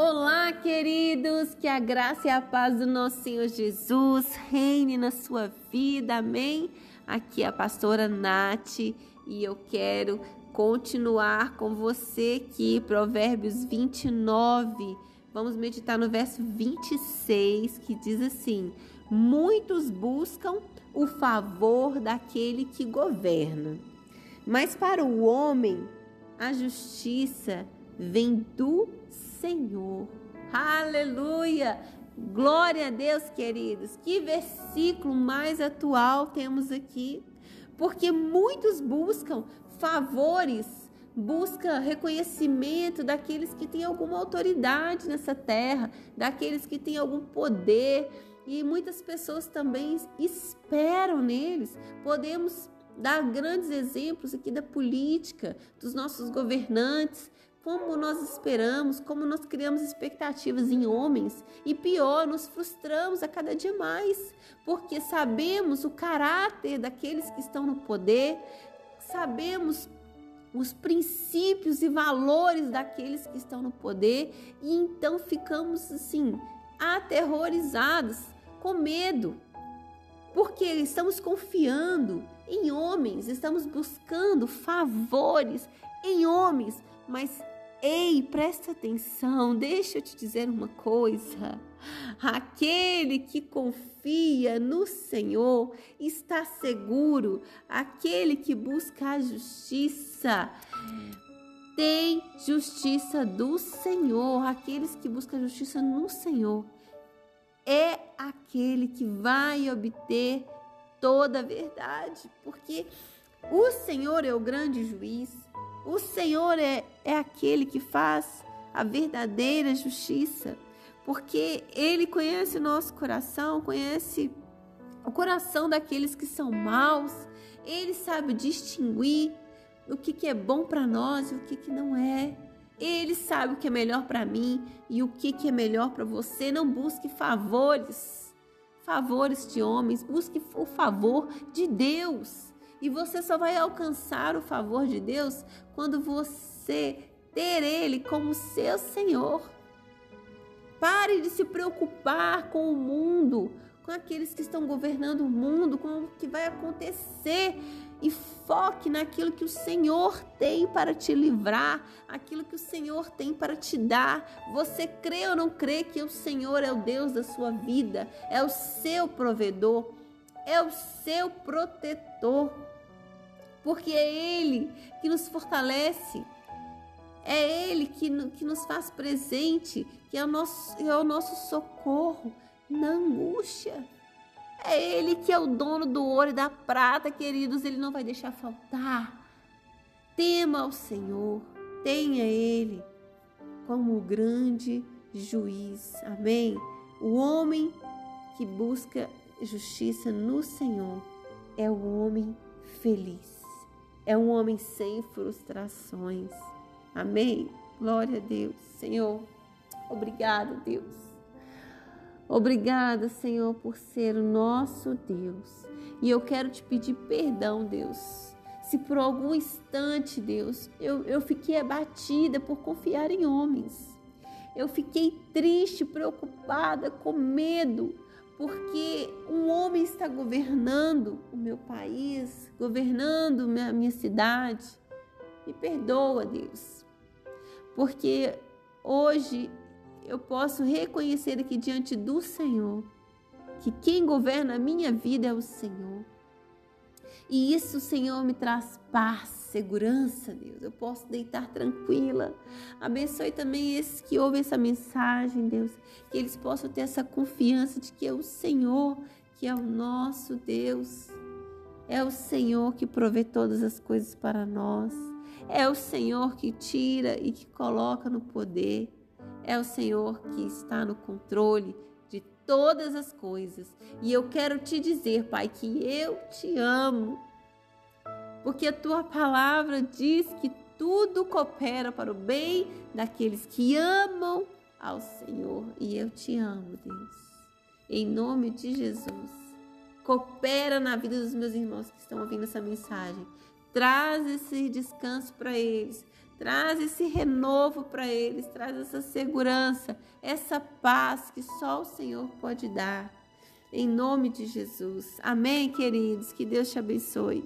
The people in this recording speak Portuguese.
Olá, queridos, que a graça e a paz do nosso Senhor Jesus reine na sua vida, amém? Aqui é a pastora Nath e eu quero continuar com você aqui, Provérbios 29. Vamos meditar no verso 26, que diz assim: Muitos buscam o favor daquele que governa, mas para o homem a justiça vem do Senhor. Aleluia! Glória a Deus, queridos. Que versículo mais atual temos aqui? Porque muitos buscam favores, busca reconhecimento daqueles que têm alguma autoridade nessa terra, daqueles que têm algum poder, e muitas pessoas também esperam neles. Podemos dar grandes exemplos aqui da política, dos nossos governantes, como nós esperamos, como nós criamos expectativas em homens e pior, nos frustramos a cada dia mais, porque sabemos o caráter daqueles que estão no poder, sabemos os princípios e valores daqueles que estão no poder e então ficamos assim aterrorizados, com medo, porque estamos confiando em homens, estamos buscando favores em homens, mas ei, presta atenção, deixa eu te dizer uma coisa. Aquele que confia no Senhor está seguro, aquele que busca a justiça tem justiça do Senhor. Aqueles que buscam justiça no Senhor é aquele que vai obter toda a verdade, porque o Senhor é o grande juiz, o Senhor é, é aquele que faz a verdadeira justiça, porque Ele conhece o nosso coração, conhece o coração daqueles que são maus, Ele sabe distinguir o que, que é bom para nós e o que, que não é. Ele sabe o que é melhor para mim e o que, que é melhor para você. Não busque favores, favores de homens, busque o favor de Deus. E você só vai alcançar o favor de Deus quando você ter Ele como seu Senhor. Pare de se preocupar com o mundo, com aqueles que estão governando o mundo, com o que vai acontecer e foque naquilo que o Senhor tem para te livrar, aquilo que o Senhor tem para te dar. Você crê ou não crê que o Senhor é o Deus da sua vida, é o seu provedor, é o seu protetor, porque é Ele que nos fortalece. É Ele que, que nos faz presente, que é o nosso, é o nosso socorro na angústia. É Ele que é o dono do ouro e da prata, queridos, Ele não vai deixar faltar. Tema ao Senhor, tenha Ele como o grande juiz. Amém? O homem que busca justiça no Senhor é o homem feliz, é um homem sem frustrações. Amém? Glória a Deus. Senhor, obrigado, Deus Obrigada, Senhor, por ser o nosso Deus. E eu quero te pedir perdão, Deus. Se por algum instante, Deus, eu, eu fiquei abatida por confiar em homens. Eu fiquei triste, preocupada, com medo, porque um homem está governando o meu país, governando a minha cidade. Me perdoa, Deus, porque hoje eu posso reconhecer aqui diante do Senhor que quem governa a minha vida é o Senhor. E isso, Senhor, me traz paz, segurança, Deus. Eu posso deitar tranquila. Abençoe também esses que ouvem essa mensagem, Deus. Que eles possam ter essa confiança de que é o Senhor que é o nosso Deus. É o Senhor que provê todas as coisas para nós. É o Senhor que tira e que coloca no poder. É o Senhor que está no controle de todas as coisas. E eu quero te dizer, Pai, que eu te amo. Porque a tua palavra diz que tudo coopera para o bem daqueles que amam ao Senhor. E eu te amo, Deus. Em nome de Jesus. Coopera na vida dos meus irmãos que estão ouvindo essa mensagem. Traz esse descanso para eles. Traz esse renovo para eles, traz essa segurança, essa paz que só o Senhor pode dar. Em nome de Jesus. Amém, queridos. Que Deus te abençoe.